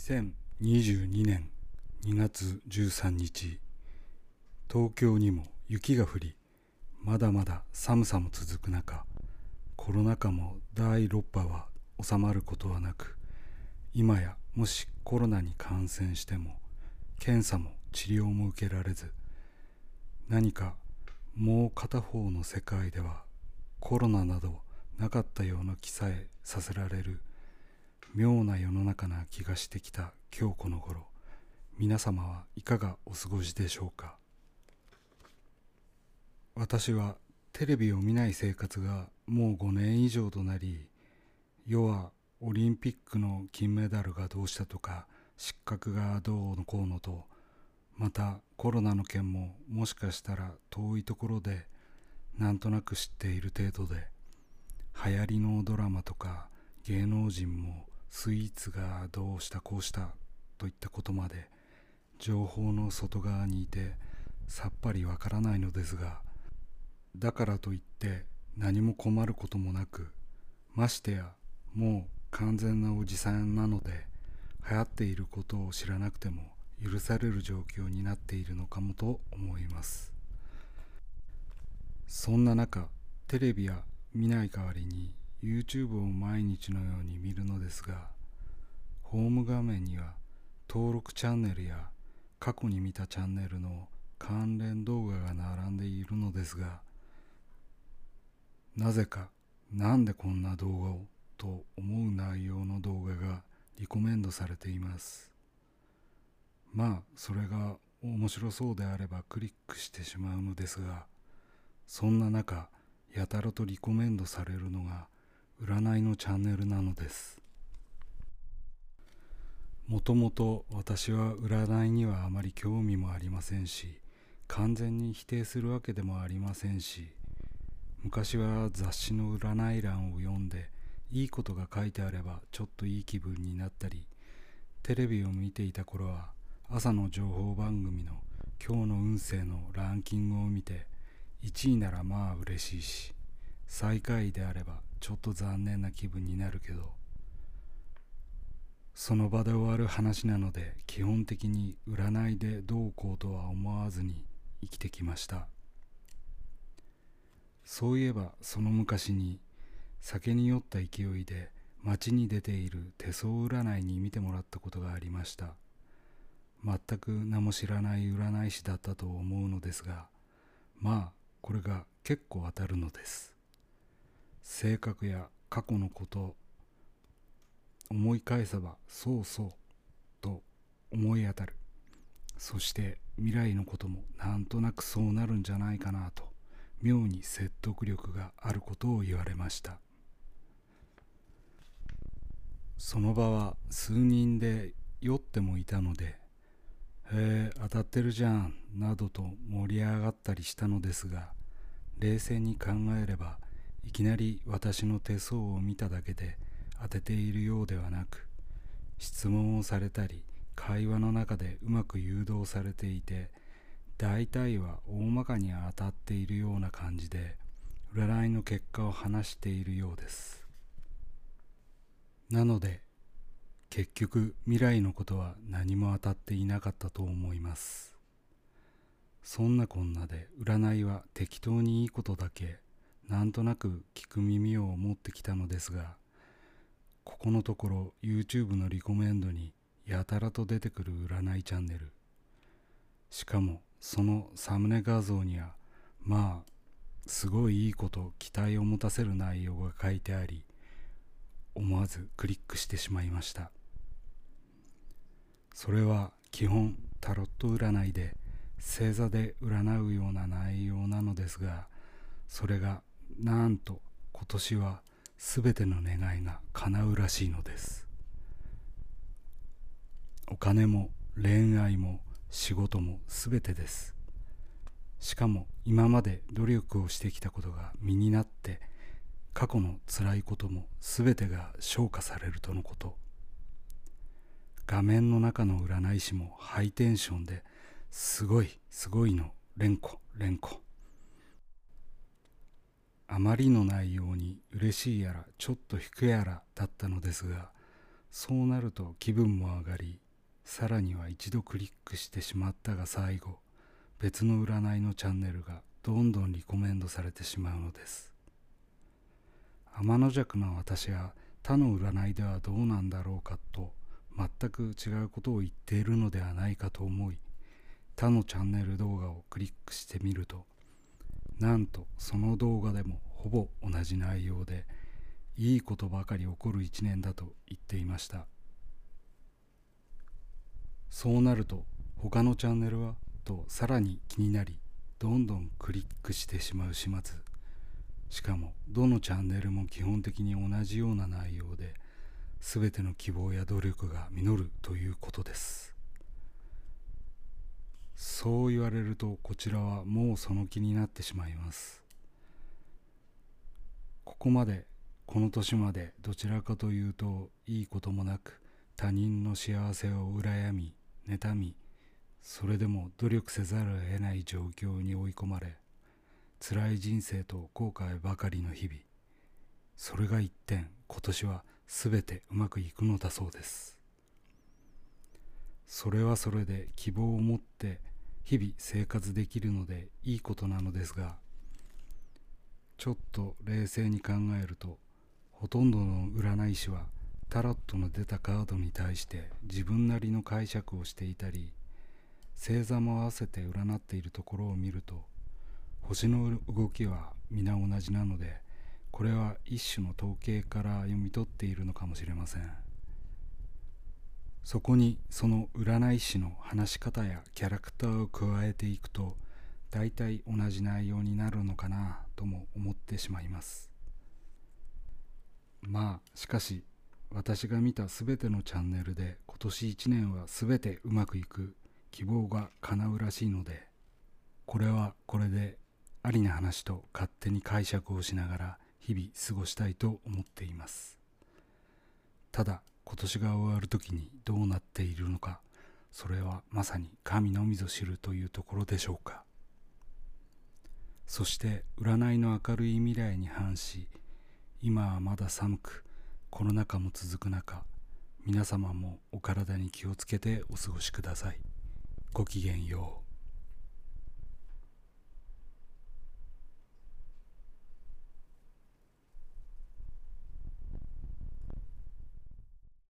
2022年2月13日東京にも雪が降りまだまだ寒さも続く中コロナ禍も第6波は収まることはなく今やもしコロナに感染しても検査も治療も受けられず何かもう片方の世界ではコロナなどなかったような気さえさせられる妙な世の中な気がしてきた今日この頃皆様はいかがお過ごしでしょうか？私はテレビを見ない生活がもう5年以上となり世はオリンピックの金メダルがどうしたとか失格がどうのこうのとまたコロナの件ももしかしたら遠いところでなんとなく知っている程度で流行りのドラマとか芸能人もスイーツがどうしたこうしたといったことまで情報の外側にいてさっぱりわからないのですがだからといって何も困ることもなくましてやもう完全なおじさんなので流行っていることを知らなくても許される状況になっているのかもと思います。そんな中テレビや見ない代わりに YouTube を毎日のように見るのですがホーム画面には登録チャンネルや過去に見たチャンネルの関連動画が並んでいるのですがなぜかなんでこんな動画をと思う内容の動画がリコメンドされています。まあそれが面白そうであればクリックしてしまうのですがそんな中やたらとリコメンドされるのが占いのチャンネルなのです。もともと私は占いにはあまり興味もありませんし完全に否定するわけでもありませんし昔は雑誌の占い欄を読んでいいことが書いてあればちょっといい気分になったりテレビを見ていた頃は朝の情報番組の今日の運勢のランキングを見て1位ならまあ嬉しいし最下位であればちょっと残念な気分になるけどその場で終わる話なので基本的に占いでどうこうとは思わずに生きてきました。そういえばその昔に酒に酔った勢いで街に出ている手相占いに見てもらったことがありました。全く名も知らない占い師だったと思うのですがまあこれが結構当たるのです。性格や過去のこと思い返せばそうそうと思い当たる。そして未来のこともなんとなくそうなるんじゃないかなと妙に説得力があることを言われました。その場は数人で酔ってもいたので「へえ当たってるじゃん」などと盛り上がったりしたのですが冷静に考えればいきなり私の手相を見ただけで当てているようではなく質問をされたり会話の中でうまく誘導されていて大体は大まかに当たっているような感じで占いの結果を話しているようです。なので結局未来のことは何も当たっていなかったと思います。そんなこんなで占いは適当にいいことだけなんとなく聞く耳を持ってきたのですがここのところ YouTube のリコメンドにやたらと出てくる占いチャンネル。しかもそのサムネ画像にはまあすごいいいこと期待を持たせる内容が書いてあり思わずクリックしてしまいました。それは基本タロット占いで星座で占うような内容なのですがそれがなんと今年は全ての願いが叶うらしいのです。お金も恋愛も仕事も全てです。しかも今まで努力をしてきたことが身になって過去の辛いことも全てが消化されるとのこと。画面の中の占い師もハイテンションですごいすごいの連呼連呼。あまりの内容に嬉しいやらちょっと引くやらだったのですがそうなると気分も上がりさらには一度クリックしてしまったが最後別の占いのチャンネルがどんどんリコメンドされてしまうのです。天の弱な私は他の占いではどうなんだろうかと全く違うことを言っているのではないかと思い他のチャンネル動画をクリックしてみるとなんとその動画でもほぼ同じ内容でいいことばかり起こる一年だと言っていました。そうなると他のチャンネルはとさらに気になりどんどんクリックしてしまう始末。しかもどのチャンネルも基本的に同じような内容で全ての希望や努力が実るということです。そう言われるとこちらはもうその気になってしまいます。ここまでこの年までどちらかというといいこともなく他人の幸せを羨み妬みそれでも努力せざるを得ない状況に追い込まれ辛い人生と後悔ばかりの日々それが一転今年は全てうまくいくのだそうです。それはそれで希望を持って日々生活できるのでいいことなのですがちょっと冷静に考えるとほとんどの占い師はタロットの出たカードに対して自分なりの解釈をしていたり星座も合わせて占っているところを見ると星の動きは皆同じなのでこれは一種の統計から読み取っているのかもしれません。そこにその占い師の話し方やキャラクターを加えていくと大体同じ内容になるのかなとも思ってしまいます。まあしかし私が見た全てのチャンネルで今年1年は全てうまくいく希望が叶うらしいのでこれはこれでありな話と勝手に解釈をしながら日々過ごしたいと思っています。ただ今年が終わる時にどうなっているのかそれはまさに神のみぞ知るというところでしょうか。そして占いの明るい未来に反し今はまだ寒くコロナ禍も続く中皆様もお体に気をつけてお過ごしください。ごきげんよう。